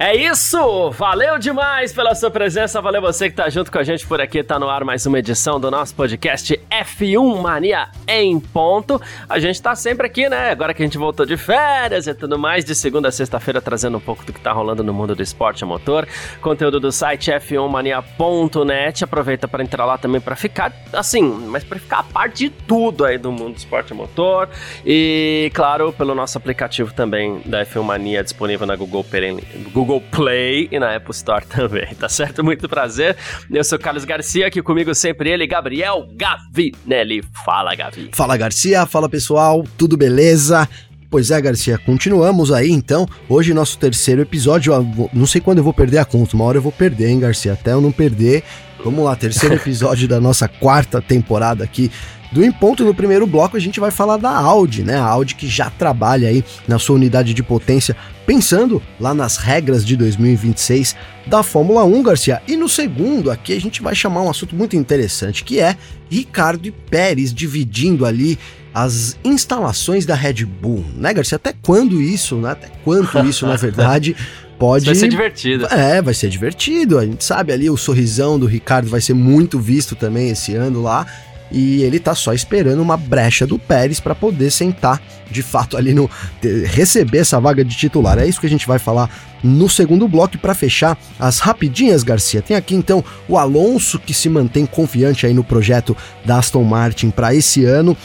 É isso! Valeu demais pela sua presença, valeu você que tá junto com a gente por aqui, tá no ar mais uma edição do nosso podcast F1 Mania em ponto. A gente tá sempre aqui, né? Agora que a gente voltou de férias e tudo mais, de segunda a sexta-feira trazendo um pouco do que tá rolando no mundo do esporte a motor, conteúdo do site f1mania.net. Aproveita para entrar lá também para ficar assim, mas para ficar a parte de tudo aí do mundo do esporte a motor e, claro, pelo nosso aplicativo também da F1 Mania disponível na Google Play, Google Play e na Apple Store também, tá certo? Muito prazer. Eu sou Carlos Garcia, aqui comigo sempre ele, Gabriel Gavinelli. Fala, Gavi. Fala, Garcia. Fala, pessoal. Tudo beleza? Pois é, Garcia, continuamos aí então. Hoje, nosso terceiro episódio. Não sei quando eu vou perder a conta, uma hora eu vou perder, hein, Garcia? Até eu não perder. Vamos lá, terceiro episódio da nossa quarta temporada aqui do Em Ponto, no primeiro bloco, a gente vai falar da Audi, né? A Audi que já trabalha aí na sua unidade de potência, pensando lá nas regras de 2026 da Fórmula 1, Garcia. E no segundo, aqui a gente vai chamar um assunto muito interessante, que é Ricardo e Pérez dividindo ali as instalações da Red Bull, né, Garcia? Até quando isso, né? Até quanto isso, na verdade, pode. Vai ser divertido. É, vai ser divertido. A gente sabe ali o sorrisão do Ricardo vai ser muito visto também esse ano lá e ele tá só esperando uma brecha do Pérez para poder sentar de fato ali no receber essa vaga de titular. É isso que a gente vai falar no segundo bloco para fechar as rapidinhas, Garcia. Tem aqui então o Alonso que se mantém confiante aí no projeto da Aston Martin para esse ano.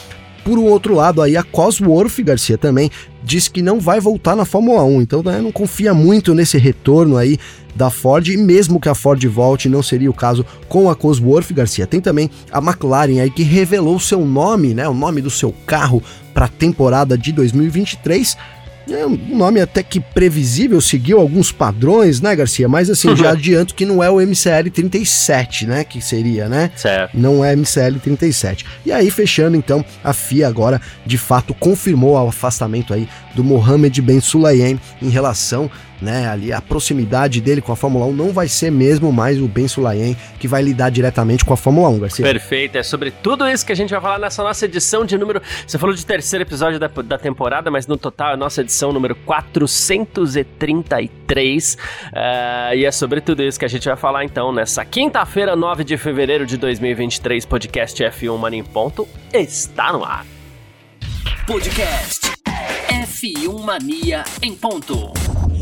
Por um outro lado, aí a Cosworth Garcia também diz que não vai voltar na Fórmula 1, então né, não confia muito nesse retorno aí da Ford, e mesmo que a Ford volte, não seria o caso com a Cosworth Garcia. Tem também a McLaren aí que revelou seu nome, né, o nome do seu carro para a temporada de 2023 é um nome até que previsível, seguiu alguns padrões, né, Garcia? Mas assim, já adianto que não é o MCL 37, né? Que seria, né? Certo. Não é MCL 37. E aí, fechando então, a FIA agora de fato confirmou o afastamento aí do Mohamed Ben Sulayem em relação né, ali a proximidade dele com a Fórmula 1 não vai ser mesmo mais o Ben Sulayem que vai lidar diretamente com a Fórmula 1, Garcia. Perfeito, é sobre tudo isso que a gente vai falar nessa nossa edição de número. Você falou de terceiro episódio da, da temporada, mas no total é a nossa edição número 433. Uh, eh, e é sobre tudo isso que a gente vai falar então nessa quinta-feira, 9 de fevereiro de 2023, podcast F1 Mania em Ponto está no ar. Podcast F1 Mania em Ponto.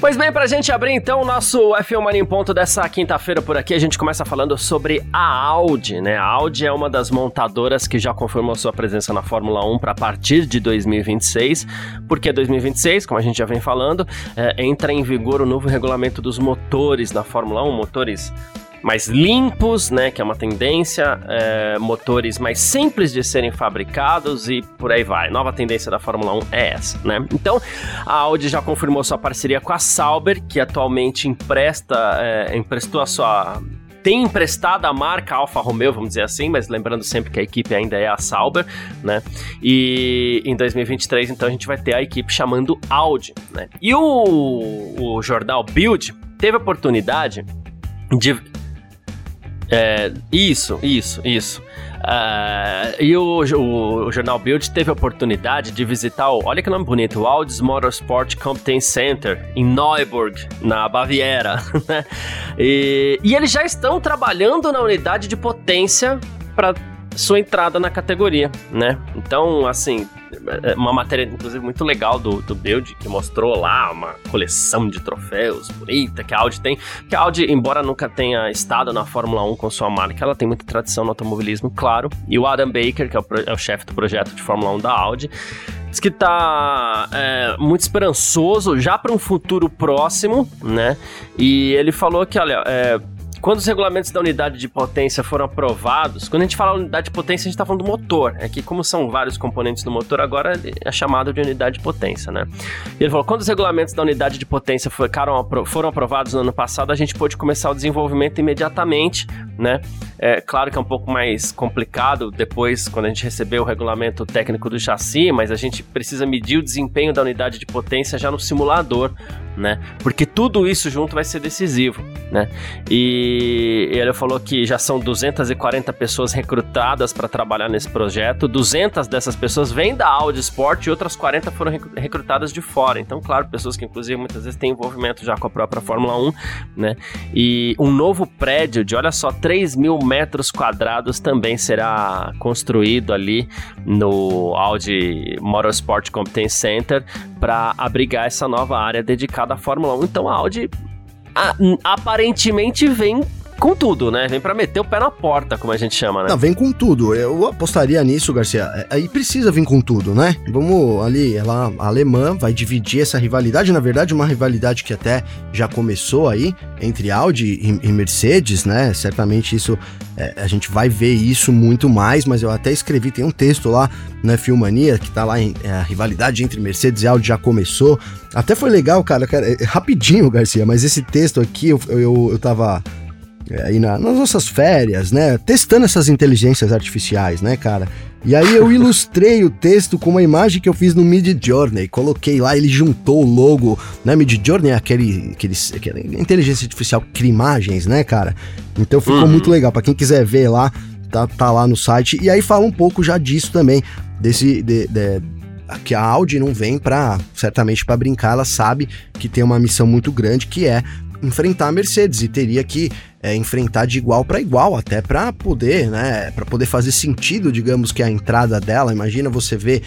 Pois bem, pra gente abrir então o nosso F1 Mania em Ponto dessa quinta-feira por aqui, a gente começa falando sobre a Audi, né? A Audi é uma das montadoras que já confirmou sua presença na Fórmula 1 para partir de 2026. Porque 2026, como a gente já vem falando, é, entra em vigor o novo regulamento dos motores da Fórmula 1, motores mais limpos, né, que é uma tendência, é, motores mais simples de serem fabricados e por aí vai. Nova tendência da Fórmula 1 é essa, né? Então, a Audi já confirmou sua parceria com a Sauber, que atualmente empresta, é, emprestou a sua tem emprestado a marca Alfa Romeo, vamos dizer assim, mas lembrando sempre que a equipe ainda é a Sauber, né? E em 2023, então, a gente vai ter a equipe chamando Audi, né? E o, o jornal Build teve a oportunidade de é, isso, isso, isso. Uh, e o, o, o, jornal Build teve a oportunidade de visitar o, olha que nome bonito, o Audis Motorsport Competence Center em Neuburg, na Baviera. Né? e, e eles já estão trabalhando na unidade de potência para sua entrada na categoria, né? Então, assim, uma matéria, inclusive, muito legal do, do Build, que mostrou lá uma coleção de troféus bonita que a Audi tem. Que a Audi, embora nunca tenha estado na Fórmula 1 com sua marca, ela tem muita tradição no automobilismo, claro. E o Adam Baker, que é o, é o chefe do projeto de Fórmula 1 da Audi, diz que tá é, muito esperançoso já para um futuro próximo, né? E ele falou que, olha, é, quando os regulamentos da unidade de potência foram aprovados, quando a gente fala unidade de potência, a gente está falando do motor. É que, como são vários componentes do motor, agora é chamado de unidade de potência, né? E ele falou: quando os regulamentos da unidade de potência foram, aprovados no ano passado, a gente pôde começar o desenvolvimento imediatamente né? É claro que é um pouco mais complicado depois, quando a gente receber o regulamento técnico do chassi, mas a gente precisa medir o desempenho da unidade de potência já no simulador, né? Porque tudo isso junto vai ser decisivo, né? E ele falou que já são 240 pessoas recrutadas para trabalhar nesse projeto, 200 dessas pessoas vêm da Audi Sport e outras 40 foram recrutadas de fora. Então, claro, pessoas que inclusive muitas vezes têm envolvimento já com a própria Fórmula 1, né? E um novo prédio de, olha só, 3 mil metros quadrados também será construído ali no Audi Motorsport Competence Center para abrigar essa nova área dedicada à Fórmula 1. Então a Audi a, aparentemente vem com tudo, né? Vem para meter o pé na porta, como a gente chama, né? Não, vem com tudo. Eu apostaria nisso, Garcia. É, aí precisa vir com tudo, né? Vamos ali, ela, a alemã vai dividir essa rivalidade, na verdade, uma rivalidade que até já começou aí entre Audi e, e Mercedes, né? Certamente isso é, a gente vai ver isso muito mais, mas eu até escrevi, tem um texto lá na Filmania que tá lá em é, a rivalidade entre Mercedes e Audi já começou. Até foi legal, cara, cara é, rapidinho, Garcia, mas esse texto aqui eu, eu, eu tava é, aí na, nas nossas férias, né? Testando essas inteligências artificiais, né, cara? E aí eu ilustrei o texto com uma imagem que eu fiz no Mid Journey. Coloquei lá, ele juntou o logo, né? Mid Journey é aquele, aquele, aquele inteligência artificial que cria imagens, né, cara? Então ficou uhum. muito legal. para quem quiser ver lá, tá, tá lá no site. E aí fala um pouco já disso também, desse. De, de, que a Audi não vem para certamente para brincar, ela sabe que tem uma missão muito grande que é enfrentar a Mercedes e teria que é, enfrentar de igual para igual, até para poder, né, para poder fazer sentido, digamos que a entrada dela. Imagina você ver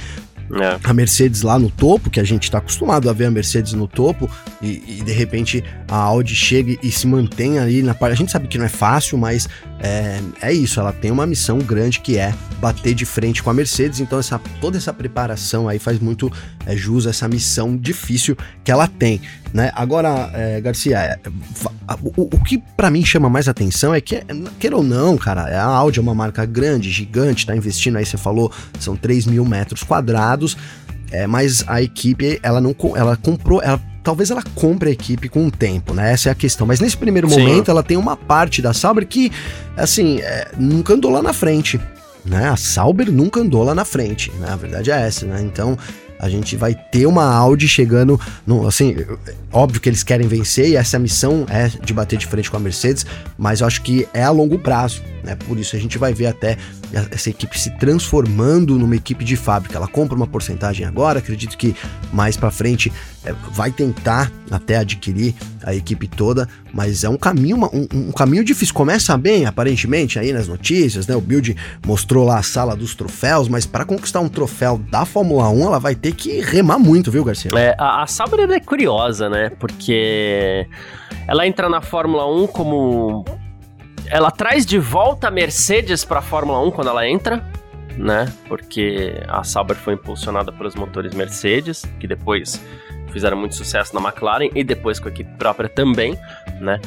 é. a Mercedes lá no topo, que a gente está acostumado a ver a Mercedes no topo, e, e, de repente a Audi chega e se mantém ali na parte. A gente sabe que não é fácil, mas é, é isso, ela tem uma missão grande que é bater de frente com a Mercedes, então essa, toda essa preparação aí faz muito é, jus a essa missão difícil que ela tem, né? Agora, é, Garcia, é, o, o, que para mim chama mais atenção é que, queira ou não, cara, a Audi é uma marca grande, gigante, tá investindo aí, você falou, são 3 mil metros quadrados, é, mas a equipe, ela não ela comprou, ela talvez ela compre a equipe com o tempo, né? Essa é a questão. Mas nesse primeiro Sim. momento, ela tem uma parte da Sauber que, assim, é, nunca andou lá na frente. Né? A Sauber nunca andou lá na frente, né? A verdade é essa, né? Então, a gente vai ter uma Audi chegando, no, assim, óbvio que eles querem vencer e essa missão é de bater de frente com a Mercedes, mas eu acho que é a longo prazo, né? Por isso a gente vai ver até essa equipe se transformando numa equipe de fábrica. Ela compra uma porcentagem agora, acredito que mais para frente é, vai tentar até adquirir a equipe toda, mas é um caminho, um, um, caminho difícil. Começa bem, aparentemente, aí nas notícias, né? O Build mostrou lá a sala dos troféus, mas para conquistar um troféu da Fórmula 1, ela vai ter que remar muito, viu, Garcia? É, a, a Sauber é curiosa, né? Porque ela entra na Fórmula 1 como ela traz de volta a Mercedes para a Fórmula 1 quando ela entra, né? Porque a Sauber foi impulsionada pelos motores Mercedes, que depois fizeram muito sucesso na McLaren e depois com a equipe própria também, né?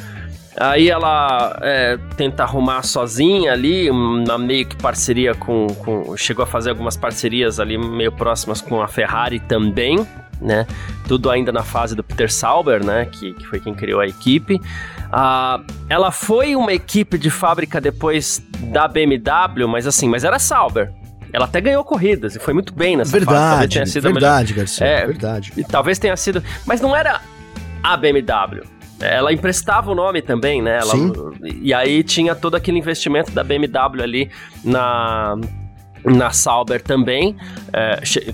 Aí ela é, tenta arrumar sozinha ali, na meio que parceria com, com. Chegou a fazer algumas parcerias ali meio próximas com a Ferrari também, né? Tudo ainda na fase do Peter Sauber, né? Que, que foi quem criou a equipe. Uh, ela foi uma equipe de fábrica depois da BMW, mas assim, mas era Sauber. Ela até ganhou corridas e foi muito bem nessa verdade, fase. Verdade, verdade, Garcia, é, verdade. E talvez tenha sido, mas não era a BMW. Ela emprestava o nome também, né? Ela, Sim. E aí tinha todo aquele investimento da BMW ali na na Sauber também, é, che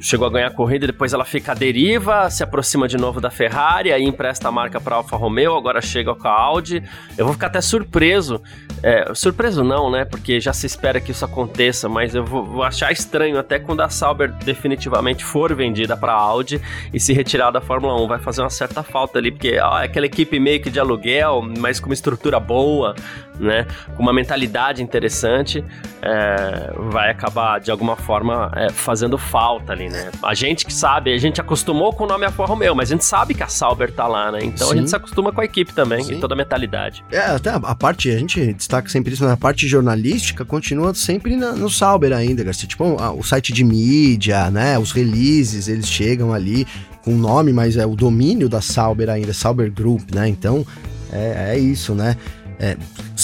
chegou a ganhar a corrida, depois ela fica à deriva, se aproxima de novo da Ferrari, aí empresta a marca para Alfa Romeo, agora chega com a Audi. Eu vou ficar até surpreso, é, surpreso não, né? Porque já se espera que isso aconteça, mas eu vou, vou achar estranho até quando a Sauber definitivamente for vendida para a Audi e se retirar da Fórmula 1, vai fazer uma certa falta ali, porque ó, é aquela equipe meio que de aluguel, mas com uma estrutura boa, né? Com uma mentalidade interessante, é, vai acabar de alguma forma é, fazendo falta ali, né? A gente que sabe, a gente acostumou com o nome Alfa Romeo, mas a gente sabe que a Sauber tá lá, né? Então Sim. a gente se acostuma com a equipe também, Sim. e toda a mentalidade. É, até a parte, a gente destaca sempre isso, mas a parte jornalística continua sempre na, no Sauber ainda, Garcia. Tipo, o site de mídia, né? Os releases, eles chegam ali com o nome, mas é o domínio da Sauber ainda, Sauber Group, né? Então, é, é isso, né? É,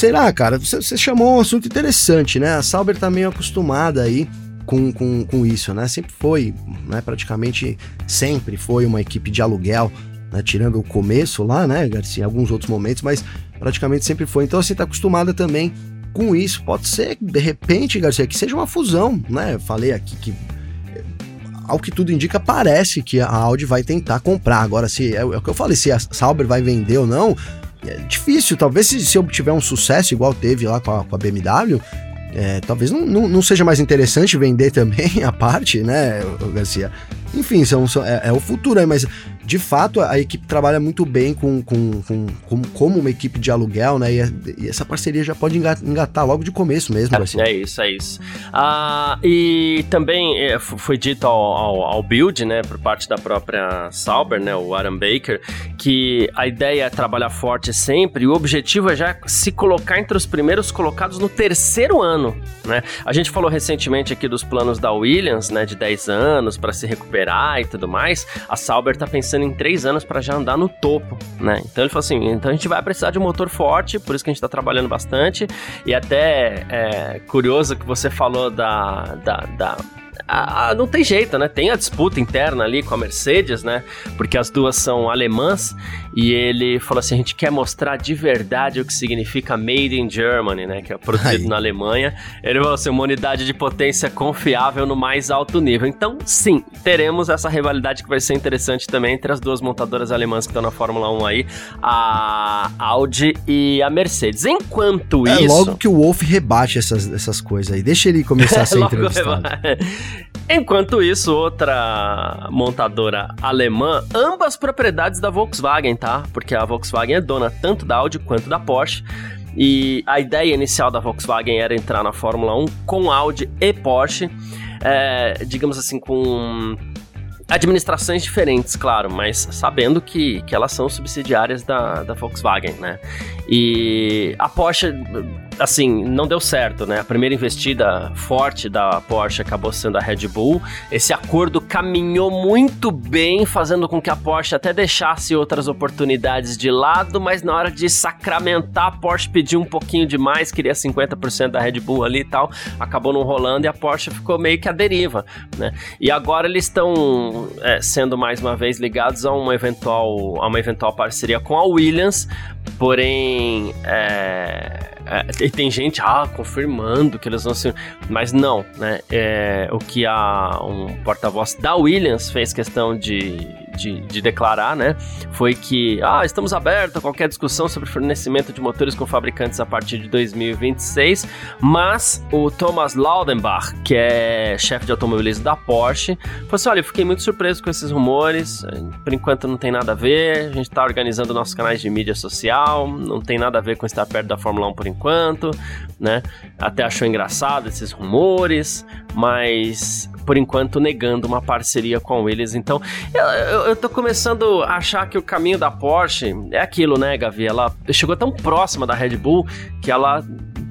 será, cara? Você, você chamou um assunto interessante, né? A Sauber tá meio acostumada aí com, com, com isso, né? Sempre foi, né? Praticamente sempre foi uma equipe de aluguel, né? Tirando o começo lá, né, Garcia? Em alguns outros momentos, mas praticamente sempre foi. Então, assim, tá acostumada também com isso. Pode ser, de repente, Garcia, que seja uma fusão, né? Falei aqui que ao que tudo indica, parece que a Audi vai tentar comprar. Agora, se é, é o que eu falei, se a Sauber vai vender ou não, é difícil. Talvez se, se obtiver um sucesso igual teve lá com a, com a BMW, é, talvez não, não, não, seja mais interessante vender também a parte, né, Garcia? Enfim, são, são é, é, o futuro aí, mas de fato, a equipe trabalha muito bem com, com, com, com como uma equipe de aluguel, né? E, e, essa parceria já pode engatar logo de começo mesmo. É, é isso, é isso. Ah, e também é, foi dito ao, ao, ao, build, né, por parte da própria Sauber, né, o Aaron Baker, que a ideia é trabalhar forte sempre e o objetivo é já se colocar entre os primeiros colocados no terceiro ano, né? A gente falou recentemente aqui dos planos da Williams, né, de 10 anos para se recuperar e tudo mais. A Sauber tá pensando em três anos para já andar no topo, né? Então ele falou assim: então a gente vai precisar de um motor forte, por isso que a gente está trabalhando bastante. E até é curioso que você falou da, da, da ah, não tem jeito, né? Tem a disputa interna ali com a Mercedes, né? Porque as duas são alemãs e ele falou assim: a gente quer mostrar de verdade o que significa Made in Germany, né? Que é produzido Ai. na Alemanha. Ele falou assim: uma unidade de potência confiável no mais alto nível. Então, sim, teremos essa rivalidade que vai ser interessante também entre as duas montadoras alemãs que estão na Fórmula 1 aí, a Audi e a Mercedes. Enquanto é, isso. Logo que o Wolf rebate essas, essas coisas aí. Deixa ele começar a ser entrevistado. Enquanto isso, outra montadora alemã, ambas propriedades da Volkswagen, tá? Porque a Volkswagen é dona tanto da Audi quanto da Porsche. E a ideia inicial da Volkswagen era entrar na Fórmula 1 com Audi e Porsche, é, digamos assim, com administrações diferentes, claro, mas sabendo que, que elas são subsidiárias da, da Volkswagen, né? E a Porsche assim, não deu certo, né? A primeira investida forte da Porsche acabou sendo a Red Bull. Esse acordo caminhou muito bem, fazendo com que a Porsche até deixasse outras oportunidades de lado, mas na hora de sacramentar, a Porsche pediu um pouquinho demais, queria 50% da Red Bull ali e tal, acabou não rolando e a Porsche ficou meio que à deriva, né? E agora eles estão é, sendo mais uma vez ligados a uma eventual, a uma eventual parceria com a Williams, porém é, é, e tem gente, ah, confirmando que eles vão ser. Mas não, né? É, o que a, um porta-voz da Williams fez questão de de, de, declarar, né? Foi que, ah, estamos abertos a qualquer discussão sobre fornecimento de motores com fabricantes a partir de 2026, mas o Thomas Laudenbach, que é chefe de automobilismo da Porsche, falou assim: olha, eu fiquei muito surpreso com esses rumores, por enquanto não tem nada a ver, a gente está organizando nossos canais de mídia social, não tem nada a ver com estar perto da Fórmula 1 por enquanto, né? Até achou engraçado esses rumores, mas por enquanto negando uma parceria com eles. Então, eu, eu, eu tô começando a achar que o caminho da Porsche é aquilo, né, Gavi? Ela chegou tão próxima da Red Bull que ela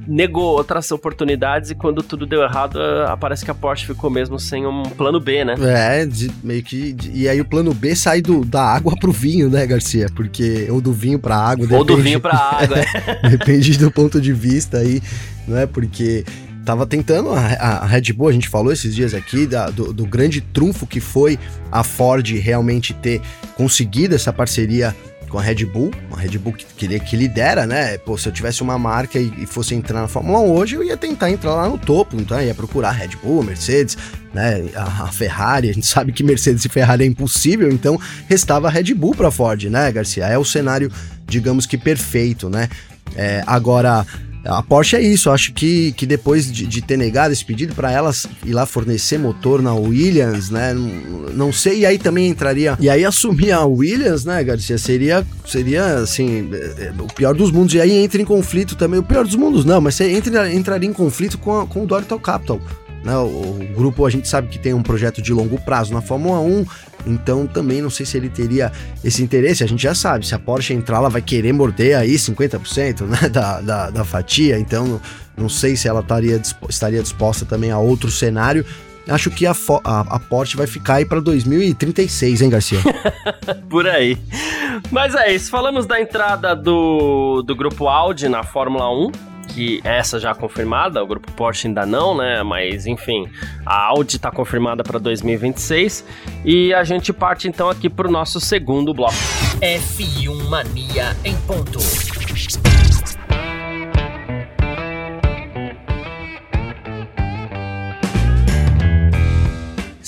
negou outras oportunidades e quando tudo deu errado, eh, parece que a Porsche ficou mesmo sem um plano B, né? É, de, meio que. De, e aí o plano B sai do, da água pro vinho, né, Garcia? Porque. Ou do vinho pra água. Ou depende, do vinho pra água, é. depende do ponto de vista aí, não é? Porque tava tentando a, a, Red Bull, a gente falou esses dias aqui da, do, do, grande trunfo que foi a Ford realmente ter conseguido essa parceria com a Red Bull, uma Red Bull que, que, que lidera, né? Pô, se eu tivesse uma marca e, e, fosse entrar na Fórmula 1 hoje, eu ia tentar entrar lá no topo, então ia procurar a Red Bull, Mercedes, né? A, a Ferrari, a gente sabe que Mercedes e Ferrari é impossível, então restava a Red Bull para Ford, né, Garcia? É o cenário, digamos que perfeito, né? É, agora, a Porsche é isso, acho que, que depois de, de ter negado esse pedido para elas ir lá fornecer motor na Williams, né? Não, não, sei, e aí também entraria. E aí assumir a Williams, né, Garcia? Seria, seria assim, é, é, o pior dos mundos. E aí entra em conflito também. O pior dos mundos, não, mas você entra, entraria em conflito com, a, com o Dorital Capital. Né? O, o, grupo a gente sabe que tem um projeto de longo prazo na Fórmula 1, então também não sei se ele teria esse interesse. A gente já sabe, se a Porsche entrar, ela vai querer morder aí 50% né, da, da, da fatia, então não sei se ela estaria, estaria disposta também a outro cenário. acho que a, a, a Porsche vai ficar aí para 2036, hein, Garcia? Por aí. Mas é isso, falamos da entrada do, do grupo Audi na Fórmula 1 que essa já confirmada, o grupo Porsche ainda não, né? Mas enfim, a Audi está confirmada para 2026 e a gente parte então aqui para o nosso segundo bloco. F1 Mania em ponto.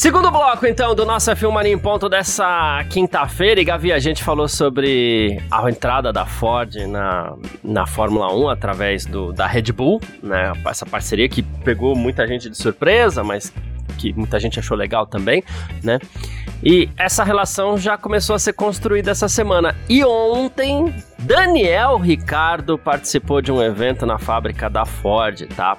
Segundo bloco, então, do nosso F1 em Ponto dessa quinta-feira. E Gavi, a gente falou sobre a entrada da Ford na, na Fórmula 1 através do, da Red Bull, né? Essa parceria que pegou muita gente de surpresa, mas que muita gente achou legal também, né? E essa relação já começou a ser construída essa semana. E ontem, Daniel Ricardo participou de um evento na fábrica da Ford, tá?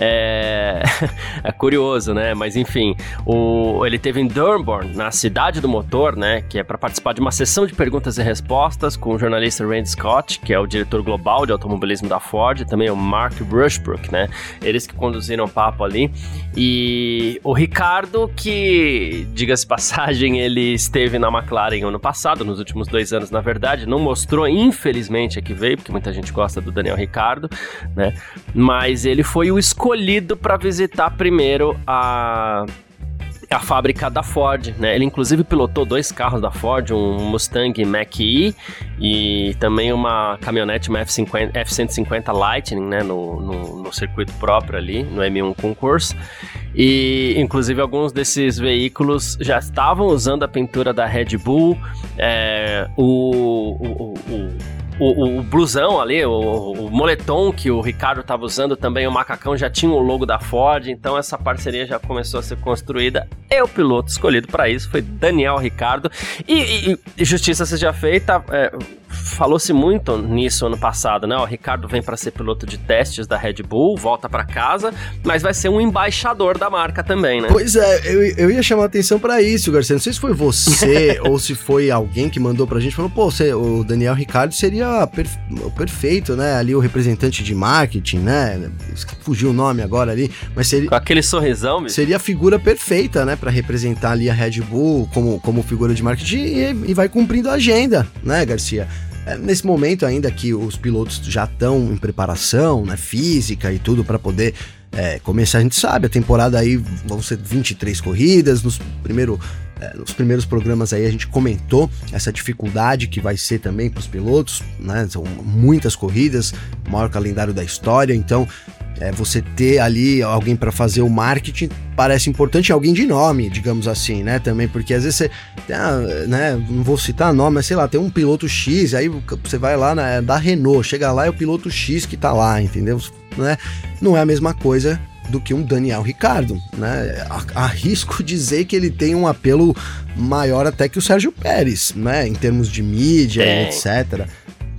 É, é curioso, né? Mas enfim, o... ele teve em Durban, na cidade do motor, né? Que é para participar de uma sessão de perguntas e respostas com o jornalista Randy Scott, que é o diretor global de automobilismo da Ford, e também o Mark Rushbrook, né? Eles que conduziram o papo ali. E o Ricardo, que, diga-se passagem, ele esteve na McLaren ano passado, nos últimos dois anos, na verdade, não mostrou, infelizmente, aqui veio, porque muita gente gosta do Daniel Ricardo, né? Mas ele foi o escolhido para visitar primeiro a a fábrica da Ford, né? Ele inclusive pilotou dois carros da Ford, um Mustang Mach-E e também uma caminhonete, uma F50, F-150 Lightning, né? No, no, no, circuito próprio ali, no M1 Concourse. E inclusive alguns desses veículos já estavam usando a pintura da Red Bull, é, o, o, o o, o blusão ali, o, o, moletom que o Ricardo estava usando, também o macacão já tinha o logo da Ford, então essa parceria já começou a ser construída. E o piloto escolhido para isso foi Daniel Ricardo. E, e, e justiça seja feita, é, falou-se muito nisso ano passado, né? O Ricardo vem para ser piloto de testes da Red Bull, volta para casa, mas vai ser um embaixador da marca também, né? Pois é, eu, eu ia chamar atenção para isso, Garcia. Não sei se foi você ou se foi alguém que mandou pra gente, falou, pô, você, o Daniel Ricardo seria perfe perfeito, né? Ali o representante de marketing, né? Fugiu o nome agora ali, mas seria... Com aquele sorrisão, bicho. Seria a figura perfeita, né? para representar ali a Red Bull como, como figura de marketing e, e vai cumprindo a agenda, né, Garcia? É, nesse momento ainda que os pilotos já estão em preparação, né, física e tudo para poder é, começar, a gente sabe, a temporada aí vão ser 23 corridas, nos, primeiro, é, nos primeiros programas aí a gente comentou essa dificuldade que vai ser também para os pilotos, né, são muitas corridas, maior calendário da história, então é, você ter ali alguém para fazer o marketing parece importante, alguém de nome, digamos assim, né? Também, porque às vezes você, ah, né? Não vou citar nome, mas sei lá, tem um piloto X, aí você vai lá na, da Renault, chega lá é o piloto X que tá lá, entendeu? Né? Não é a mesma coisa do que um Daniel Ricardo, né? Arrisco dizer que ele tem um apelo maior até que o Sérgio Pérez, né? Em termos de mídia, é. etc.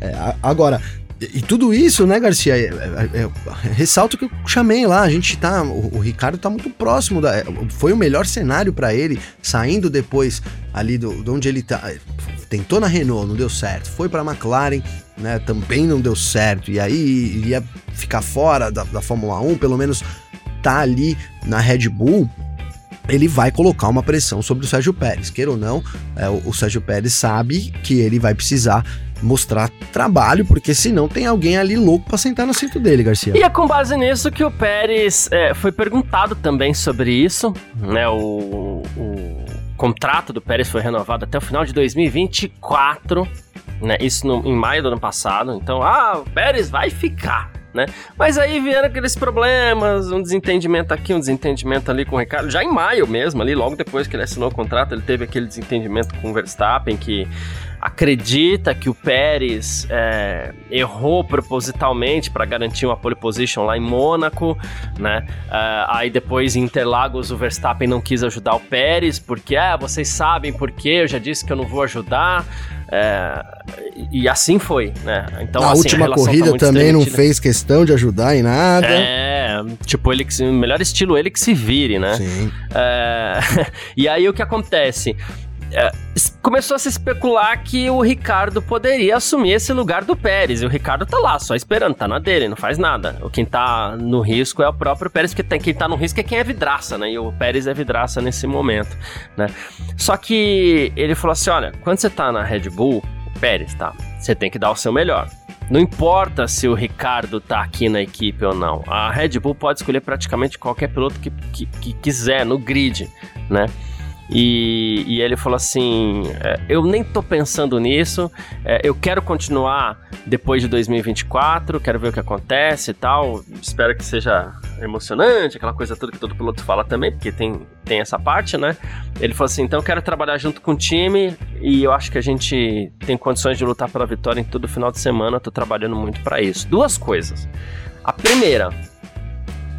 É, agora, e tudo isso, né, Garcia? É, é, é, ressalto que eu chamei lá. A gente tá. O, o Ricardo tá muito próximo. Da, foi o melhor cenário para ele, saindo depois ali do, de onde ele tá. Tentou na Renault, não deu certo. Foi pra McLaren, né? Também não deu certo. E aí ia ficar fora da, da Fórmula 1, pelo menos tá ali na Red Bull ele vai colocar uma pressão sobre o Sérgio Pérez. Queira ou não, é, o, o Sérgio Pérez sabe que ele vai precisar mostrar trabalho, porque senão tem alguém ali louco para sentar no cinto dele, Garcia. E é com base nisso que o Pérez é, foi perguntado também sobre isso, né? O, o contrato do Pérez foi renovado até o final de 2024, né? Isso no, em maio do ano passado. Então, ah, o Pérez vai ficar. Né? Mas aí vieram aqueles problemas, um desentendimento aqui, um desentendimento ali com o Ricardo. Já em maio mesmo, ali, logo depois que ele assinou o contrato, ele teve aquele desentendimento com o Verstappen, que acredita que o Pérez é, errou propositalmente para garantir uma pole position lá em Mônaco, né? Uh, aí depois em Interlagos o Verstappen não quis ajudar o Pérez porque, ah, vocês sabem por quê, eu já disse que eu não vou ajudar. É, e assim foi, né? Então, a assim, última a tá corrida tá também não fez questão de ajudar em nada. É, tipo, ele que melhor estilo ele que se vire, né? Sim. É, e aí o que acontece? É, começou a se especular que o Ricardo poderia assumir esse lugar do Pérez. E o Ricardo tá lá, só esperando, tá na dele, não faz nada. O quem tá no risco é o próprio Pérez, porque quem tá no risco é quem é vidraça, né? E o Pérez é vidraça nesse momento, né? Só que ele falou assim: olha, quando você tá na Red Bull, o Pérez, tá? Você tem que dar o seu melhor. Não importa se o Ricardo tá aqui na equipe ou não. A Red Bull pode escolher praticamente qualquer piloto que, que, que quiser no grid, né? E, e ele falou assim: é, Eu nem tô pensando nisso, é, eu quero continuar depois de 2024, quero ver o que acontece e tal. Espero que seja emocionante, aquela coisa toda que todo piloto fala também, porque tem, tem essa parte, né? Ele falou assim: Então eu quero trabalhar junto com o time e eu acho que a gente tem condições de lutar pela vitória em todo final de semana. tô trabalhando muito para isso. Duas coisas. A primeira,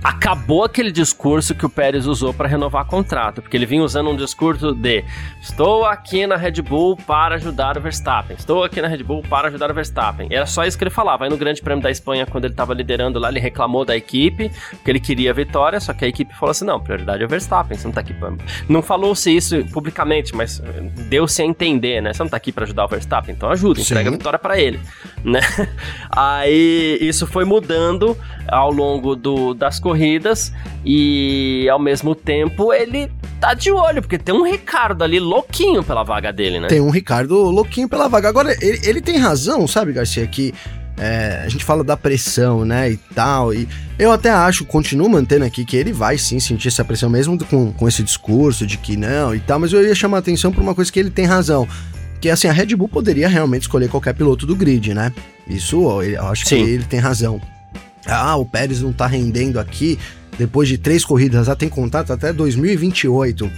acabou aquele discurso que o Pérez usou para renovar contrato, porque ele vinha usando um discurso de estou aqui na Red Bull para ajudar o Verstappen, estou aqui na Red Bull para ajudar o Verstappen. Era só isso que ele falava. Aí no Grande Prêmio da Espanha, quando ele estava liderando lá, ele reclamou da equipe, porque ele queria a vitória, só que a equipe falou assim: não, prioridade é o Verstappen, você não tá aqui pra... Não falou-se isso publicamente, mas deu-se a entender, né? Você não tá aqui para ajudar o Verstappen, então ajuda, entrega Sim. a vitória para ele, né? Aí isso foi mudando ao longo do, das corridas e ao mesmo tempo ele tá de olho, porque tem um Ricardo ali louquinho pela vaga dele, né? Tem um Ricardo louquinho pela vaga. Agora, ele, ele tem razão, sabe, Garcia, que é, a gente fala da pressão, né, e tal, e eu até acho, continuo mantendo aqui que ele vai sim sentir essa pressão, mesmo com, com esse discurso de que não e tal, mas eu ia chamar a atenção por uma coisa que ele tem razão, que assim, a Red Bull poderia realmente escolher qualquer piloto do grid, né? Isso, eu acho sim. que ele tem razão. Ah, o Pérez não tá rendendo aqui depois de três corridas, já tem contrato até 2028.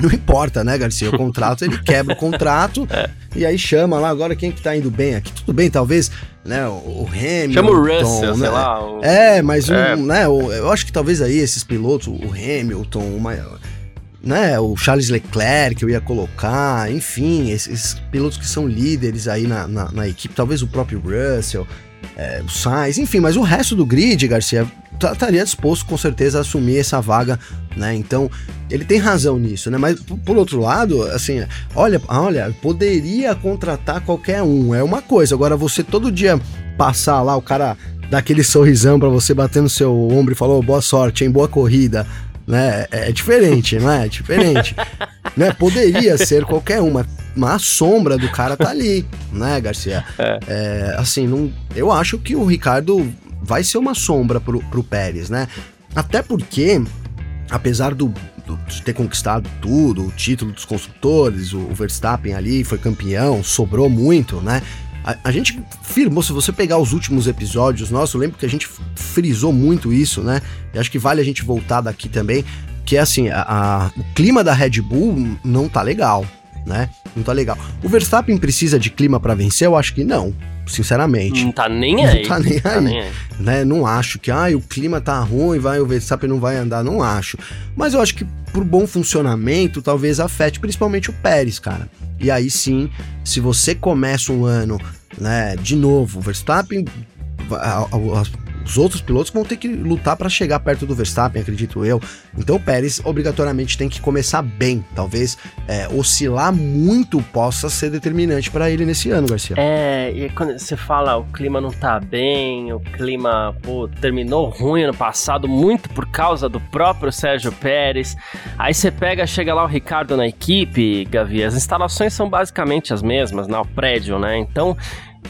Não importa, né, Garcia? O contrato, ele quebra o contrato é. e aí chama lá, agora quem que tá indo bem aqui? Tudo bem, talvez, né, o Hamilton... Chama o Russell, né? sei lá. O... É, mas é. Um, né, eu acho que talvez aí esses pilotos, o Hamilton, uma, né, o Charles Leclerc que eu ia colocar, enfim, esses, pilotos que são líderes aí na, na, na equipe, talvez o próprio Russell é, o Sainz, enfim, mas o resto do grid, Garcia, estaria disposto com certeza a assumir essa vaga, né? Então, ele tem razão nisso, né? Mas por outro lado, assim, olha, olha, poderia contratar qualquer um, é uma coisa. Agora você todo dia passar lá, o cara dá aquele sorrisão para você bater no seu ombro e falar oh, boa sorte, hein, boa corrida, né? É, é diferente, não é? É diferente. né? Poderia ser qualquer uma, mas a sombra do cara tá ali, né, Garcia? É. É, assim, não, eu acho que o Ricardo vai ser uma sombra pro, pro Pérez, né? Até porque, apesar do, do, de ter conquistado tudo, o título dos construtores, o, o Verstappen ali foi campeão, sobrou muito, né? A, a, gente firmou, se você pegar os últimos episódios nossos, eu lembro que a gente frisou muito isso, né? E acho que vale a gente voltar daqui também, que é assim, a, a, o clima da Red Bull não tá legal, né? Não tá legal. O Verstappen precisa de clima para vencer? Eu acho que não, sinceramente. Não tá nem aí. Não tá nem, tá aí, nem aí. Né? Não acho que ah, o clima tá ruim, vai o Verstappen não vai andar, não acho. Mas eu acho que por bom funcionamento, talvez afete principalmente o Pérez, cara. E aí sim, se você começa um ano, né, de novo, o Verstappen os outros pilotos vão ter que lutar para chegar perto do Verstappen, acredito eu. Então o Pérez obrigatoriamente tem que começar bem. Talvez é, oscilar muito possa ser determinante para ele nesse ano, Garcia. É, e quando você fala o clima não tá bem, o clima pô, terminou ruim ano passado, muito por causa do próprio Sérgio Pérez. Aí você pega, chega lá o Ricardo na equipe, Gavi, as instalações são basicamente as mesmas, né? O prédio, né? Então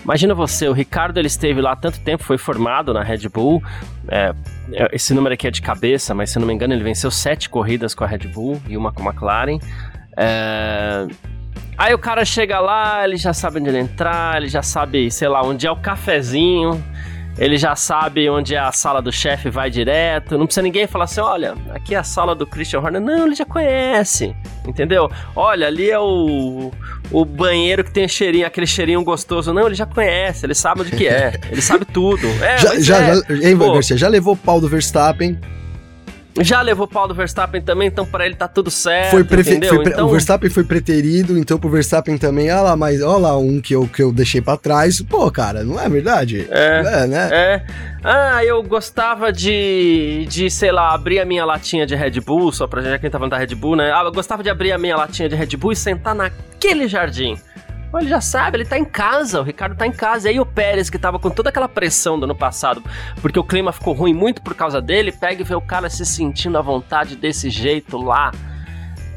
Imagina você, o Ricardo ele esteve lá tanto tempo, foi formado na Red Bull. É, é, esse número aqui é de cabeça, mas se não me engano, ele venceu sete corridas com a Red Bull e uma com a McLaren. É, aí o cara chega lá, ele já sabe onde ele entrar, ele já sabe, sei lá, onde é o cafezinho ele já sabe onde é a sala do chefe, vai direto. Não precisa ninguém falar assim: olha, aqui é a sala do Christian Horner. Não, ele já conhece, entendeu? Olha, ali é o, o banheiro que tem cheirinho, aquele cheirinho gostoso. Não, ele já conhece, ele sabe onde que é, ele sabe tudo. É, já, já, é. já, hein, Garcia, já levou pau do Verstappen Já levou pau do Verstappen também, então para ele tá tudo certo. Foi prefe... foi pre... então... O Verstappen foi preterido, então pro Verstappen também, olha lá, mas olha lá um que eu, que eu deixei para trás. Pô, cara, não é verdade? É, é, né? É. Ah, eu gostava de, de, sei lá, abrir a minha latinha de Red Bull, só pra já quem tá falando da Red Bull, né? Ah, eu gostava de abrir a minha latinha de Red Bull e sentar naquele jardim. Ele já sabe, ele tá em casa, o Ricardo tá em casa. E aí o Pérez, que tava com toda aquela pressão do ano passado, porque o clima ficou ruim muito por causa dele, pega e vê o cara se sentindo à vontade desse jeito lá.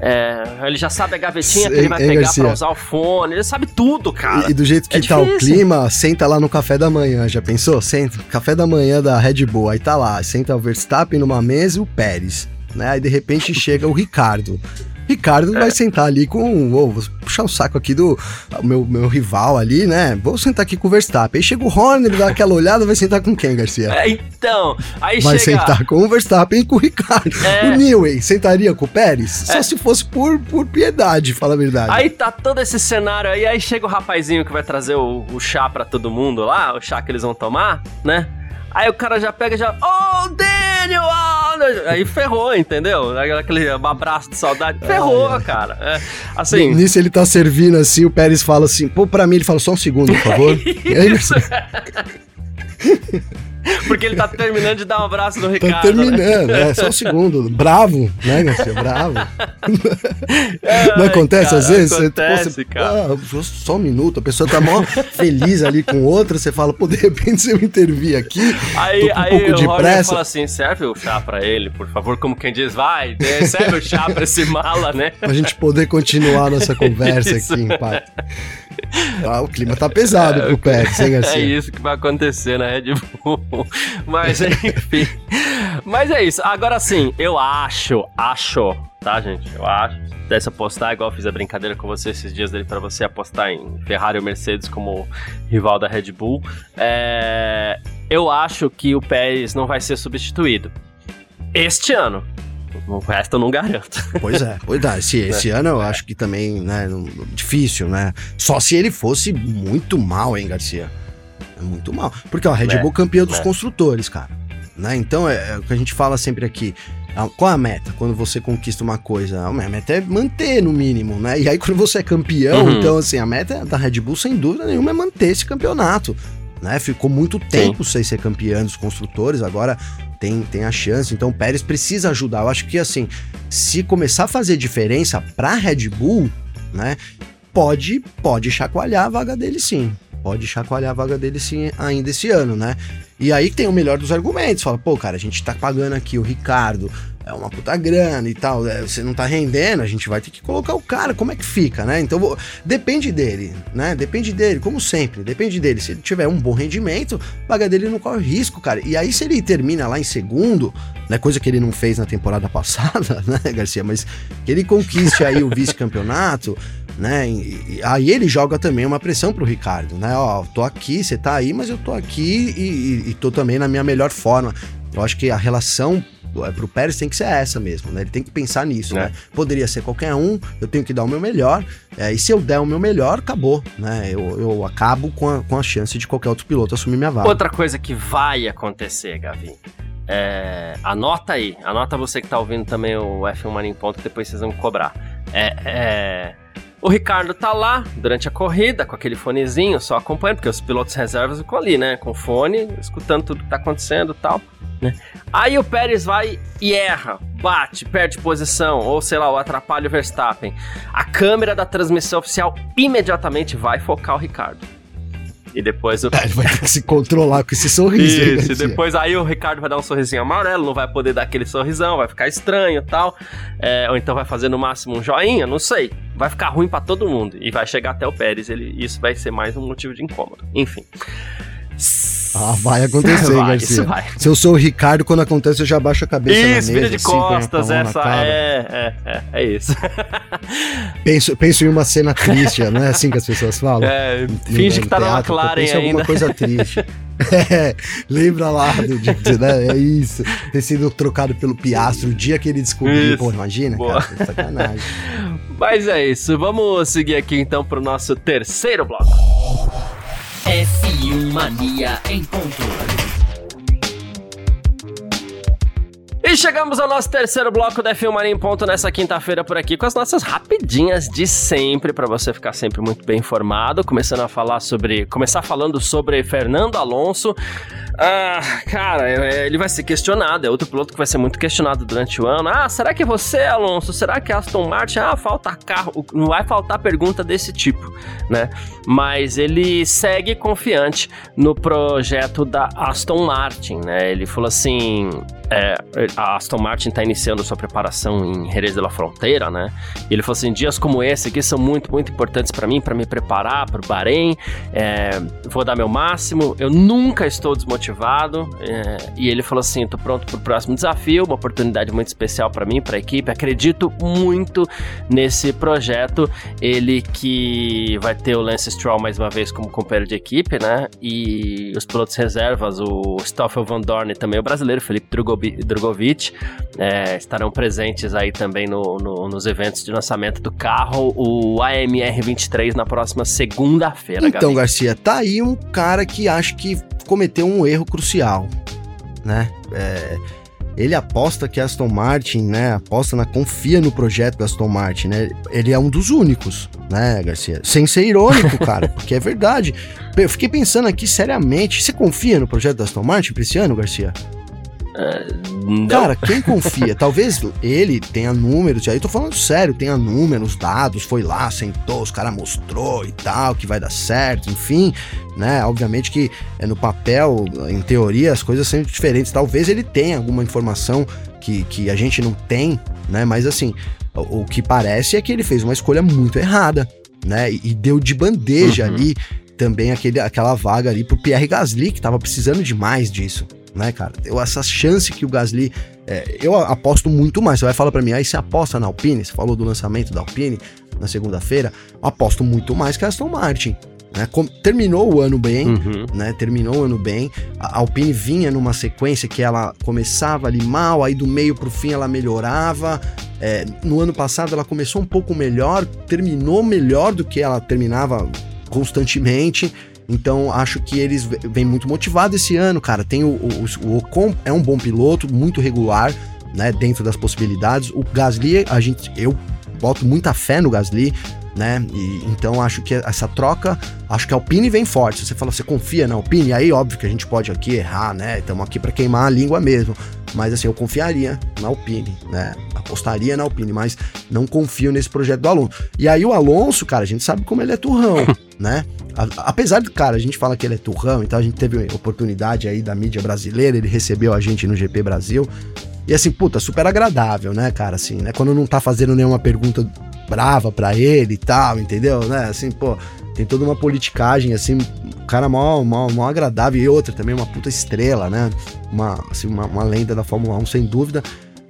É, ele já sabe a gavetinha que ele vai pegar Garcia. pra usar o fone, ele sabe tudo, cara. E, e do jeito que é tá difícil. o clima, senta lá no café da manhã, já pensou? Senta, café da manhã da Red Bull, aí tá lá, senta o Verstappen numa mesa e o Pérez, né? Aí de repente chega o Ricardo. Ricardo é. vai sentar ali com. Oh, vou puxar o saco aqui do meu, meu rival ali, né? Vou sentar aqui com o Verstappen. Aí chega o Horner, ele dá aquela olhada, vai sentar com quem, Garcia? É, então, aí vai chega... sentar com o Verstappen e com o Ricardo. É. O Newey sentaria com o Pérez? É. Só se fosse por, por piedade, fala a verdade. Aí tá todo esse cenário aí, aí chega o rapazinho que vai trazer o, o chá para todo mundo lá, o chá que eles vão tomar, né? Aí o cara já pega e já. Oh, Daniel! Oh! Aí ferrou, entendeu? Aquele abraço de saudade. Ferrou, ai. cara. É, assim. Nisso ele tá servindo assim, o Pérez fala assim: pô, pra mim ele fala só um segundo, por favor. É isso. Porque ele tá terminando de dar um abraço no tá Ricardo. Tá terminando, né? é, só um segundo. Bravo, né, Garcia? Bravo. Não acontece cara, às vezes? Acontece, você, pô, cara. Ah, só um minuto, a pessoa tá mó feliz ali com outra, você fala, pô, de repente se eu intervir aqui, aí, tô com um aí pouco de pressa. fala assim, serve o chá pra ele, por favor, como quem diz, vai, serve o chá pra esse mala, né? Pra gente poder continuar nossa conversa aqui em paz. Ah, o clima tá pesado é, pro Pérez, hein, Garcia? É isso que vai acontecer na Red Bull. Mas, enfim. Mas é isso. Agora sim, eu acho, acho, tá, gente? Eu acho. Desse apostar, igual eu fiz a brincadeira com você esses dias dele para você apostar em Ferrari ou Mercedes como rival da Red Bull. É, eu acho que o Pérez não vai ser substituído. Este ano. O resto eu não garanto. Pois é, pois é. Esse, esse é. ano eu acho que também, né, difícil, né? Só se ele fosse muito mal, hein, Garcia? É muito mal. Porque, ó, Red é, Bull é, campeã dos é. construtores, cara. Né? Então, é, é, o que a gente fala sempre aqui. Qual a meta quando você conquista uma coisa? A meta é manter, no mínimo, né? E aí, quando você é campeão, uhum. então, assim, a meta da Red Bull, sem dúvida nenhuma, é manter esse campeonato. Né? Ficou muito tempo Sim. sem ser campeão dos construtores, agora tem, tem a chance. Então o Pérez precisa ajudar. Eu acho que assim, se começar a fazer diferença para Red Bull, né, pode pode chacoalhar a vaga dele sim. Pode chacoalhar a vaga dele sim ainda esse ano, né? E aí tem o melhor dos argumentos. Fala, pô, cara, a gente tá pagando aqui o Ricardo, é uma puta grana e tal, é, você não tá rendendo, a gente vai ter que colocar o cara, como é que fica, né? Então vou, depende dele, né? Depende dele, como sempre, depende dele. Se ele tiver um bom rendimento, paga dele não corre risco, cara. E aí se ele termina lá em segundo, né, coisa que ele não fez na temporada passada, né, Garcia, mas que ele conquiste aí o vice-campeonato, né? E, aí ele joga também uma pressão pro Ricardo, né? Ó, tô aqui, você tá aí, mas eu tô aqui e, e, e tô também na minha melhor forma. Eu acho que a relação é, pro Pérez tem que ser essa mesmo, né? Ele tem que pensar nisso, é. né? Poderia ser qualquer um, eu tenho que dar o meu melhor, é, e se eu der o meu melhor, acabou, né? Eu, eu acabo com a, com a chance de qualquer outro piloto assumir minha vaga. Outra coisa que vai acontecer, Gavi, é, anota aí, anota você que tá ouvindo também o F1 Mania em Ponto, que depois vocês vão cobrar. É, é, o Ricardo tá lá durante a corrida com aquele fonezinho, só acompanhando, porque os pilotos reservas ficam ali, né? Com fone, escutando tudo que tá acontecendo e tal. Né? Aí o Pérez vai e erra, bate, perde posição, ou sei lá, o atrapalha o Verstappen. A câmera da transmissão oficial imediatamente vai focar o Ricardo. E depois o. Ele vai ter que se controlar com esse sorriso. Isso, e depois aí o Ricardo vai dar um sorrisinho amarelo, não vai poder dar aquele sorrisão, vai ficar estranho e tal. É, ou então vai fazer no máximo um joinha, não sei. Vai ficar ruim para todo mundo. E vai chegar até o Pérez. Ele, isso vai ser mais um motivo de incômodo. Enfim. Ah, vai acontecer, vai, Garcia. Vai. Se eu sou o Ricardo, quando acontece, eu já baixo a cabeça isso, na mesa. de assim, costas, essa é, é, é, é isso. penso, penso em uma cena triste, não é assim que as pessoas falam? É, finge que tá na McLaren ainda. alguma coisa triste. É, lembra lá do, né? É isso. Ter sido trocado pelo Piastro o dia que ele descobriu. Isso. Pô, imagina, Boa. cara, sacanagem. Mas é isso. Vamos seguir aqui então pro nosso terceiro bloco. F1 Mania em ponto. E chegamos ao nosso terceiro bloco da F1 em Ponto nessa quinta-feira por aqui com as nossas rapidinhas de sempre para você ficar sempre muito bem informado, começando a falar sobre, começar falando sobre Fernando Alonso. Ah, cara, é, ele vai ser questionado, é outro piloto que vai ser muito questionado durante o ano. Ah, será que você, Alonso? Será que Aston Martin? Ah, falta carro, não vai faltar pergunta desse tipo, né? Mas ele segue confiante no projeto da Aston Martin, né? Ele falou assim, é, a Aston Martin está iniciando sua preparação em Jerez de la Fronteira, né? E ele falou assim: dias como esse aqui são muito, muito importantes para mim, para me preparar para o Bahrein. É, vou dar meu máximo. Eu nunca estou desmotivado. É, e ele falou assim: estou pronto para o próximo desafio, uma oportunidade muito especial para mim, para a equipe. Acredito muito nesse projeto. Ele que vai ter o Lance Stroll mais uma vez como companheiro de equipe, né? E os pilotos reservas, o Stoffel Van Dorn e também o brasileiro Felipe Drogovic Drogovic é, estarão presentes aí também no, no, nos eventos de lançamento do carro, o AMR 23 na próxima segunda-feira. Então, Gabi. Garcia, tá aí um cara que acho que cometeu um erro crucial, né? É, ele aposta que Aston Martin, né, aposta na confia no projeto da Aston Martin, né? Ele é um dos únicos, né, Garcia? Sem ser irônico, cara, porque é verdade. Eu fiquei pensando aqui seriamente, você confia no projeto da Aston Martin para esse ano, Garcia? Uh, Cara, quem confia? Talvez ele tenha números, e aí eu tô falando sério, tenha números, dados, foi lá, sentou, os caras mostrou e tal, que vai dar certo, enfim, né? Obviamente que é no papel, em teoria, as coisas são diferentes. Talvez ele tenha alguma informação que, que a gente não tem, né? Mas assim, o, o que parece é que ele fez uma escolha muito errada, né? E, e deu de bandeja uhum. ali também aquele, aquela vaga ali pro Pierre Gasly, que tava precisando demais disso né, cara? Eu, essa chance que o Gasly. É, eu aposto muito mais. Você vai falar para mim, aí você aposta na Alpine? Você falou do lançamento da Alpine na segunda-feira. Aposto muito mais que a Aston Martin. Né? Terminou o ano bem, uhum. né? Terminou o ano bem. A Alpine vinha numa sequência que ela começava ali mal, aí do meio pro fim ela melhorava. É, no ano passado ela começou um pouco melhor, terminou melhor do que ela terminava constantemente. Então acho que eles vêm muito motivados esse ano, cara. Tem o, o, o Ocon é um bom piloto, muito regular, né? Dentro das possibilidades. O Gasly, a gente, eu boto muita fé no Gasly, né? E, então acho que essa troca, acho que a Alpine vem forte. Você fala, você confia na Alpine? Aí óbvio que a gente pode aqui errar, né? Estamos aqui para queimar a língua mesmo. Mas assim, eu confiaria na Alpine, né? Apostaria na Alpine, mas não confio nesse projeto do Alonso. E aí o Alonso, cara, a gente sabe como ele é turrão, né? apesar do cara, a gente fala que ele é turrão, então a gente teve oportunidade aí da mídia brasileira, ele recebeu a gente no GP Brasil. E assim, puta, super agradável, né, cara, assim, né? Quando não tá fazendo nenhuma pergunta brava para ele e tal, entendeu? Né? Assim, pô, tem toda uma politicagem, assim, cara mal, mal, mal agradável. E outra também, uma puta estrela, né? Uma, assim, uma, uma lenda da Fórmula 1, sem dúvida.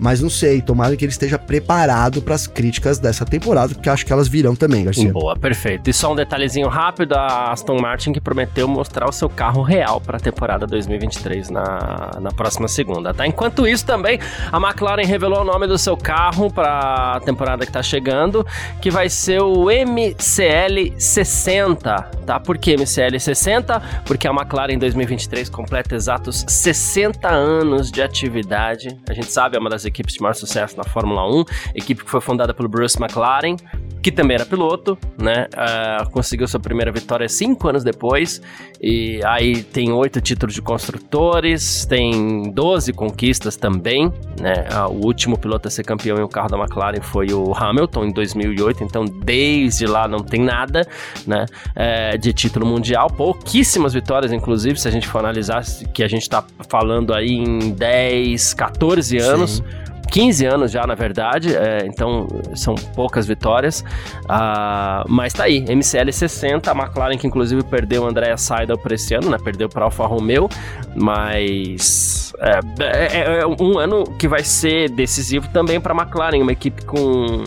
Mas não sei, tomara que ele esteja preparado para as críticas dessa temporada, porque acho que elas virão também, Garcia. Boa, perfeito. E só um detalhezinho rápido: a Aston Martin que prometeu mostrar o seu carro real para a temporada 2023 na, na próxima segunda, tá? Enquanto isso, também a McLaren revelou o nome do seu carro para a temporada que está chegando, que vai ser o MCL 60, tá? Por que MCL 60? Porque a McLaren em 2023 completa exatos 60 anos de atividade. A gente sabe, é uma das equipes de maior sucesso na Fórmula 1, equipe que foi fundada pelo Bruce McLaren, que também era piloto, né? Uh, conseguiu sua primeira vitória cinco anos depois. E aí tem oito títulos de construtores, tem 12 conquistas também, né? Uh, o último piloto a ser campeão em um carro da McLaren foi o Hamilton em 2008. Então desde lá não tem nada, né? Uh, de título mundial, pouquíssimas vitórias, inclusive, se a gente for analisar que a gente está falando aí em 10, 14 anos. Sim 15 anos já, na verdade, é, então são poucas vitórias. Uh, mas tá aí, MCL 60, a McLaren que inclusive perdeu o Andrea Seidel para esse ano, né? Perdeu para Alfa Romeo, mas é, é, é, um ano que vai ser decisivo também para a McLaren, uma equipe com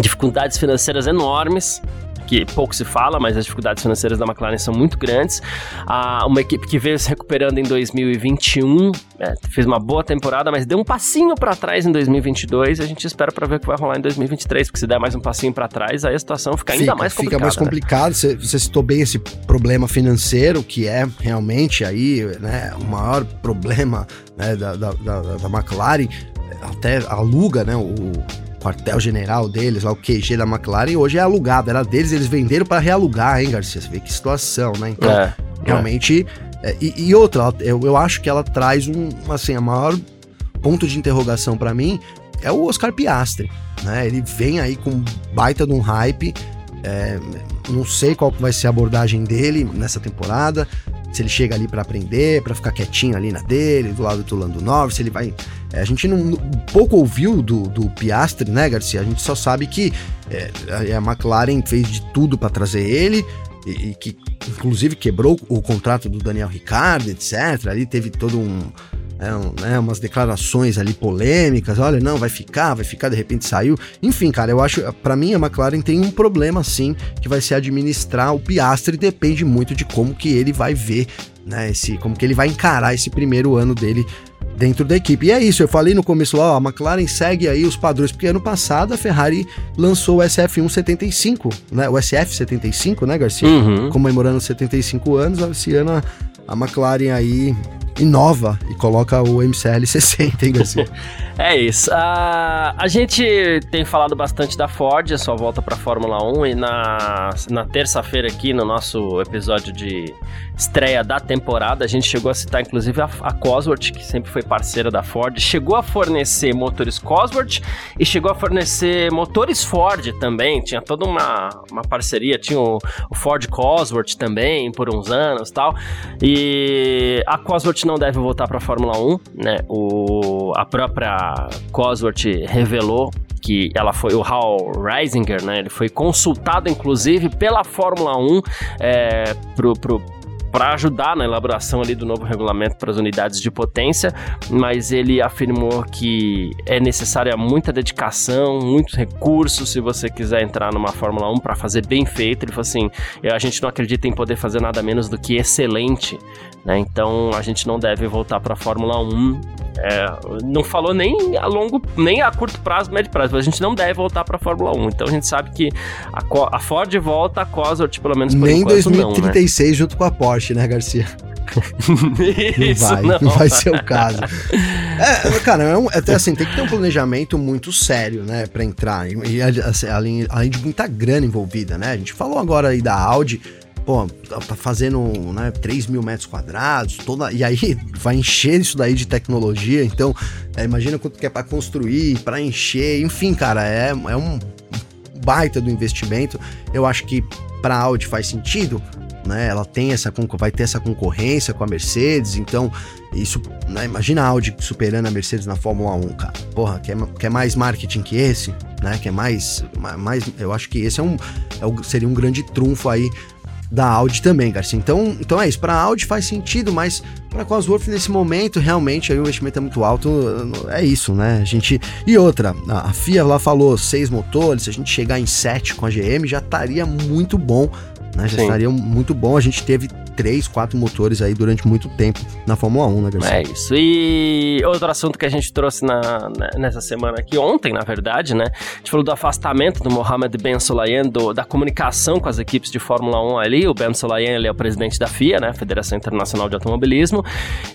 dificuldades financeiras enormes que pouco se fala, mas as dificuldades financeiras da McLaren são muito grandes. Ah, uma equipe que veio se recuperando em 2021, é, fez uma boa temporada, mas deu um passinho para trás em 2022. A gente espera para ver o que vai rolar em 2023, porque se der mais um passinho para trás, aí a situação fica ainda fica, mais complicada. Fica mais né? complicado. Você, você citou bem esse problema financeiro, que é realmente aí né, o maior problema né, da, da, da, da McLaren. Até aluga né, o quartel-general deles, lá o QG da McLaren, hoje é alugado, era deles, eles venderam para realugar, hein, Garcia? Você vê que situação, né? Então, é, realmente. É. e, e, outra, eu, eu acho que ela traz um, assim, a maior ponto de interrogação para mim é o Oscar Piastri, né? Ele vem aí com baita de um hype. É, não sei qual vai ser a abordagem dele nessa temporada. Se ele chega ali para aprender, para ficar quietinho ali na dele, do lado do Lando Norris, se ele vai. É, a gente não pouco ouviu do, do Piastri, né, Garcia? A gente só sabe que é, a McLaren fez de tudo para trazer ele e, e, que inclusive quebrou o contrato do Daniel Ricciardo, etc. Ali teve todo um é, né, umas declarações ali polêmicas, olha, não, vai ficar, vai ficar, de repente saiu. Enfim, cara, eu acho, para mim a McLaren tem um problema sim, que vai ser administrar o Piastri, depende muito de como que ele vai ver, né, esse, como que ele vai encarar esse primeiro ano dele dentro da equipe. E é isso, eu falei no começo lá, ó, a McLaren segue aí os padrões, porque ano passado a Ferrari lançou o SF1 75, né, o SF 75, né, Garcia? Uhum. Comemorando 75 anos, esse ano a, a McLaren aí inova e coloca o MCL 60, hein, Garcia? é isso. Uh, a gente tem falado bastante da Ford, a sua volta para a Fórmula 1, e na, na terça-feira aqui, no nosso episódio de estreia da temporada, a gente chegou a citar inclusive a, a Cosworth, que sempre foi parceira da Ford, chegou a fornecer motores Cosworth e chegou a fornecer motores Ford também, tinha toda uma, uma parceria, tinha o, o Ford Cosworth também por uns anos tal, e a Cosworth não deve voltar para a Fórmula 1, né? O, a própria Cosworth revelou que ela foi o Hal Reisinger, né? Ele foi consultado inclusive pela Fórmula 1 é, pro, pro para ajudar na elaboração ali do novo regulamento para as unidades de potência, mas ele afirmou que é necessária muita dedicação, muitos recursos se você quiser entrar numa Fórmula 1 para fazer bem feito. Ele falou assim: a gente não acredita em poder fazer nada menos do que excelente, né? Então a gente não deve voltar para a Fórmula 1 é, não falou nem a longo, nem a curto prazo, médio prazo, mas a gente não deve voltar para a Fórmula 1. Então a gente sabe que a, a Ford volta, a Cosworth pelo menos por nem enquanto 2036 não, né? junto com a Porsche, né, Garcia? Isso, não vai, não. não vai ser o caso. É, cara, é, um, é assim, tem que ter um planejamento muito sério, né, para entrar. E assim, além, além de muita grana envolvida, né? A gente falou agora aí da Audi, pô, tá fazendo né, 3 mil metros quadrados, toda, e aí vai encher isso daí de tecnologia, então é, imagina quanto que é para construir, para encher, enfim, cara, é, é um baita do investimento. Eu acho que para a Audi faz sentido, né? Ela tem essa vai ter essa concorrência com a Mercedes, então isso, né? imagina a Audi superando a Mercedes na Fórmula 1, cara. Porra, quer, quer mais marketing que esse, né? Quer mais, mais, eu acho que esse é um, é, seria um grande trunfo aí da Audi também, Garcia. Então, então é isso. Para a Audi faz sentido, mas para a Cosworth nesse momento realmente aí o investimento é muito alto. É isso, né? A gente e outra, a FIA lá falou seis motores. Se a gente chegar em sete com a GM já estaria muito bom. Né? Já Sim. estaria muito bom. A gente teve três, quatro motores aí durante muito tempo na Fórmula 1, né, Garcia? É isso. E outro assunto que a gente trouxe na, nessa semana aqui, ontem, na verdade, né? A gente falou do afastamento do Mohamed Ben Sulayem, do, da comunicação com as equipes de Fórmula 1 ali. O Ben Sulayem, ele é o presidente da FIA, né? Federação Internacional de Automobilismo.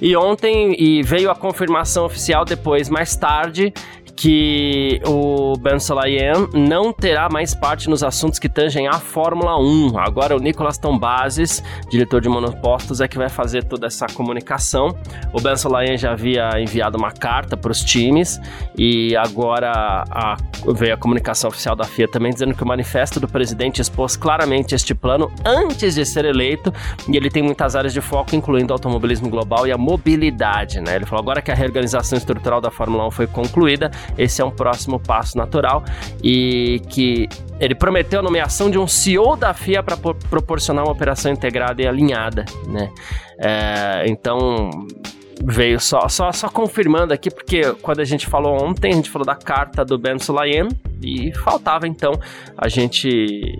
E ontem e veio a confirmação oficial depois, mais tarde, que o Ben Sulayem não terá mais parte nos assuntos que tangem a Fórmula 1. Agora o Nicolas Tombazes, diretor de monopostos, é que vai fazer toda essa comunicação. O Ben Sulayem já havia enviado uma carta para os times e agora a, veio a comunicação oficial da FIA também dizendo que o manifesto do presidente expôs claramente este plano antes de ser eleito e ele tem muitas áreas de foco, incluindo o automobilismo global e a mobilidade. Né? Ele falou agora que a reorganização estrutural da Fórmula 1 foi concluída, esse é um próximo passo natural e que ele prometeu a nomeação de um CEO da FIA para proporcionar uma operação integrada e alinhada, né? É, então veio só, só, só confirmando aqui, porque quando a gente falou ontem, a gente falou da carta do Ben Sulayem e faltava então a gente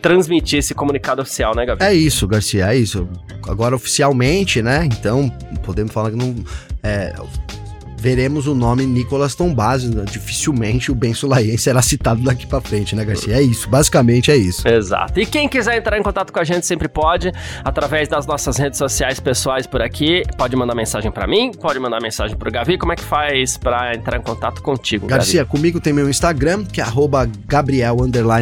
transmitir esse comunicado oficial, né, Gabi? É isso, Garcia, é isso. Agora oficialmente, né? Então, podemos falar que não. É, veremos o nome Nicolas Tombazzi. Né? Dificilmente o Ben Sulayen será citado daqui para frente, né, Garcia? É isso, basicamente é isso. Exato. E quem quiser entrar em contato com a gente sempre pode, através das nossas redes sociais pessoais por aqui. Pode mandar mensagem para mim, pode mandar mensagem pro Gavi. Como é que faz para entrar em contato contigo, Garcia? Gavi? Comigo tem meu Instagram, que é Gabriel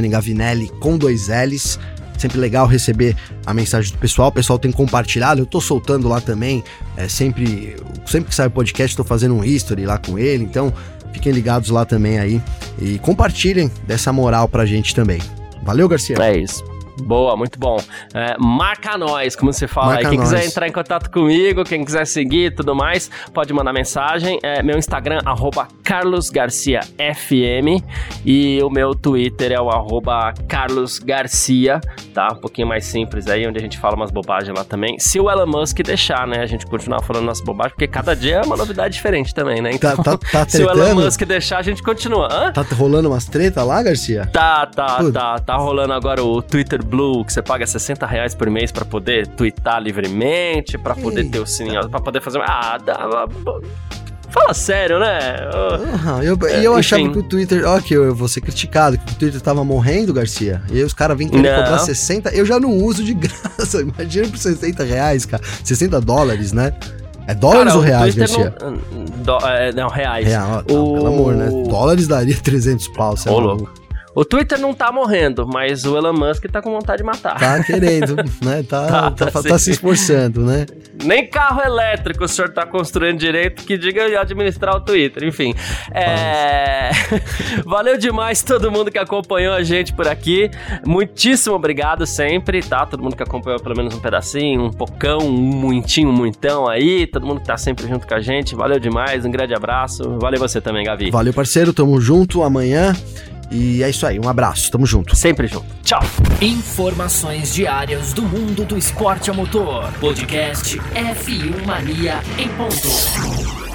Gavinelli com dois L's. Sempre legal receber a mensagem do pessoal. O pessoal tem compartilhado. Eu tô soltando lá também. É sempre, sempre que sai o podcast, tô fazendo um history lá com ele. Então, fiquem ligados lá também aí. E compartilhem dessa moral pra gente também. Valeu, Garcia. É isso. Boa, muito bom. É, marca nós, como você fala marca aí. Quem nós. quiser entrar em contato comigo, quem quiser seguir e tudo mais, pode mandar mensagem. É, meu Instagram, carlosgarciafm e o meu Twitter é o carlosgarcia, tá? Um pouquinho mais simples aí, onde a gente fala umas bobagens lá também. Se o Elon Musk deixar, né? A gente continuar falando nossas bobagens, porque cada dia é uma novidade diferente também, né? Então, tá, tá, tá se o Elon Musk deixar, a gente continua. Hã? Tá rolando umas treta lá, Garcia? Tá, tá, tá. Tá rolando agora o Twitter Blue, que você paga 60 reais por mês para poder twittar livremente, para poder Eita. ter o sininho, para poder fazer. Ah, dá. Fala sério, né? Uhum, eu, é, e eu achava que o Twitter. Ó, que eu vou ser criticado, que o Twitter tava morrendo, Garcia. E aí os caras vêm querer cobrar 60. Eu já não uso de graça. Imagina por 60 reais, cara. 60 dólares, né? É dólares cara, ou reais, Garcia? Não, do, é, não reais. Real, tá, o... pelo amor, né? Dólares daria 300 pau, sei Ô, louco. O Twitter não tá morrendo, mas o Elon Musk tá com vontade de matar. Tá querendo, né? Tá, tá, tá, tá, tá se esforçando, né? Nem carro elétrico o senhor tá construindo direito que diga administrar o Twitter. Enfim. É... Valeu demais todo mundo que acompanhou a gente por aqui. Muitíssimo obrigado sempre, tá? Todo mundo que acompanhou pelo menos um pedacinho, um pocão, um muitinho, um muitão aí. Todo mundo que tá sempre junto com a gente. Valeu demais, um grande abraço. Valeu você também, Gavi. Valeu, parceiro. Tamo junto amanhã. E é isso aí, um abraço, tamo junto. Sempre junto. Tchau. Informações diárias do mundo do esporte a motor. Podcast F1 Mania em ponto.